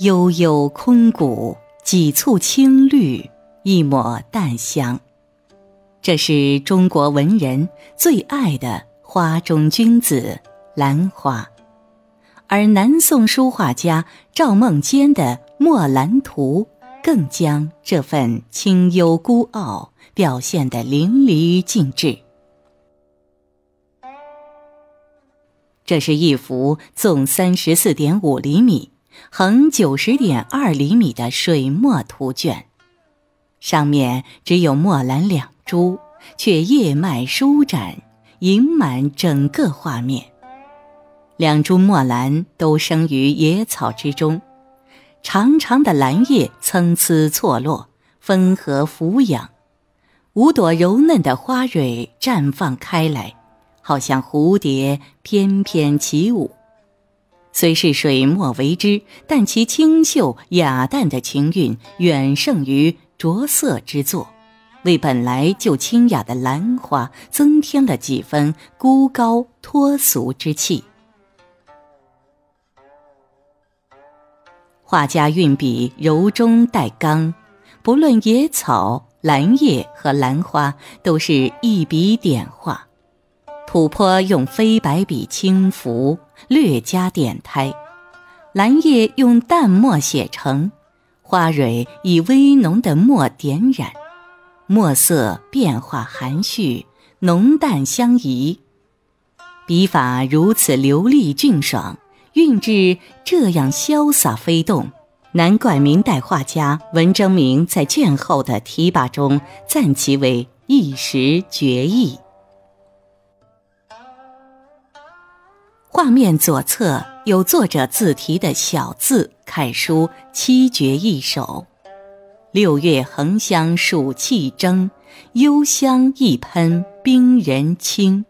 悠悠空谷，几簇青绿，一抹淡香。这是中国文人最爱的花中君子——兰花，而南宋书画家赵孟坚的《墨兰图》更将这份清幽孤傲表现得淋漓尽致。这是一幅纵三十四点五厘米。横九十点二厘米的水墨图卷，上面只有墨兰两株，却叶脉舒展，盈满整个画面。两株墨兰都生于野草之中，长长的兰叶参差错落，分合俯仰，五朵柔嫩的花蕊绽放开来，好像蝴蝶翩翩起舞。虽是水墨为之，但其清秀雅淡的情韵远胜于着色之作，为本来就清雅的兰花增添了几分孤高脱俗之气。画家运笔柔中带刚，不论野草、兰叶和兰花，都是一笔点画。土坡用飞白笔轻浮，略加点苔；兰叶用淡墨写成，花蕊以微浓的墨点染，墨色变化含蓄，浓淡相宜。笔法如此流利俊爽，韵致这样潇洒飞动，难怪明代画家文征明在卷后的题跋中赞其为一时绝艺。画面左侧有作者自题的小字楷书七绝一首：“六月恒香暑气蒸，幽香一喷冰人清。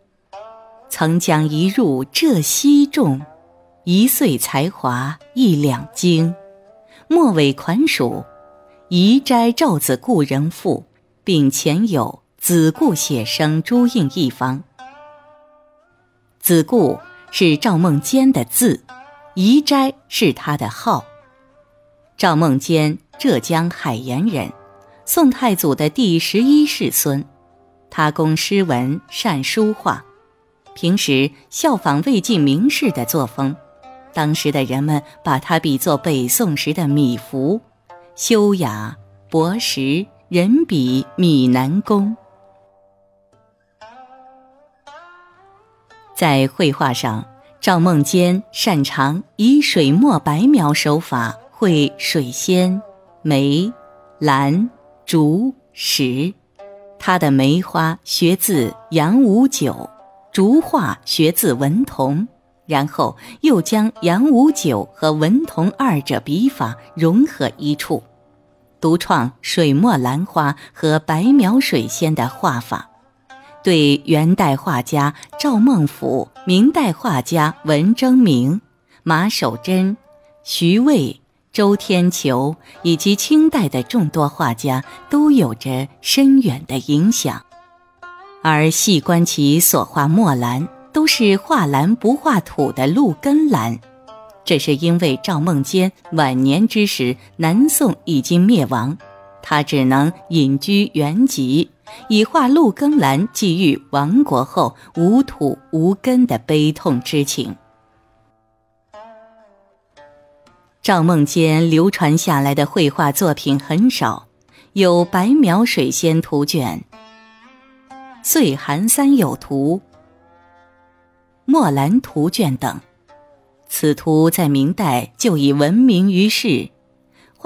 曾将一入浙西种，一岁才华一两经。末尾款属移斋赵子故人赋，并前有子固写生朱印一方。子固。”是赵孟坚的字，宜斋是他的号。赵孟坚，浙江海盐人，宋太祖的第十一世孙。他工诗文，善书画，平时效仿魏晋名士的作风。当时的人们把他比作北宋时的米芾，修雅博识，人比米南宫。在绘画上，赵孟坚擅长以水墨白描手法绘水仙、梅、兰、竹、石。他的梅花学自杨五九，竹画学自文同，然后又将杨五九和文同二者笔法融合一处，独创水墨兰花和白描水仙的画法。对元代画家赵孟俯、明代画家文征明、马守贞、徐渭、周天球以及清代的众多画家都有着深远的影响。而细观其所画墨兰，都是画兰不画土的路根兰，这是因为赵孟坚晚年之时，南宋已经灭亡，他只能隐居原籍。以画陆更兰寄予亡国后无土无根的悲痛之情。赵孟坚流传下来的绘画作品很少，有《白描水仙图卷》《岁寒三友图》《墨兰图卷》等。此图在明代就已闻名于世。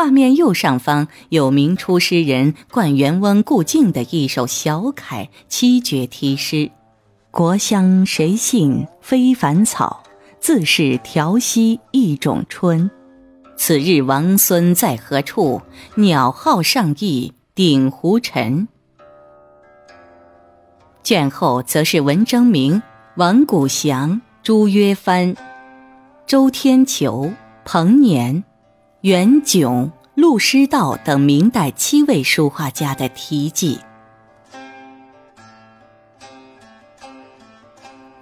画面右上方有明初诗人灌园翁顾敬的一首小楷七绝题诗：“国香谁信非凡草，自是调息一种春。此日王孙在何处？鸟号上翼顶胡尘。”卷后则是文征明、王谷祥、朱约藩、周天球、彭年。袁炯、陆师道等明代七位书画家的题记。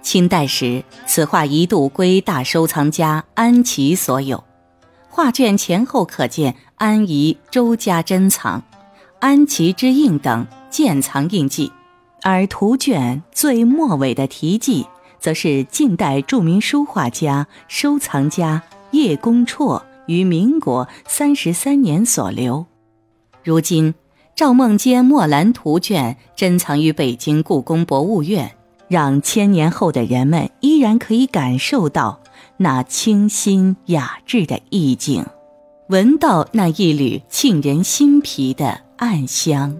清代时，此画一度归大收藏家安琪所有。画卷前后可见安宜、周家珍藏、安琪之印等鉴藏印记，而图卷最末尾的题记，则是近代著名书画家、收藏家叶公绰于民国三十三年所留。如今，赵孟坚墨兰图卷珍藏于北京故宫博物院，让千年后的人们依然可以感受到那清新雅致的意境，闻到那一缕沁人心脾的暗香。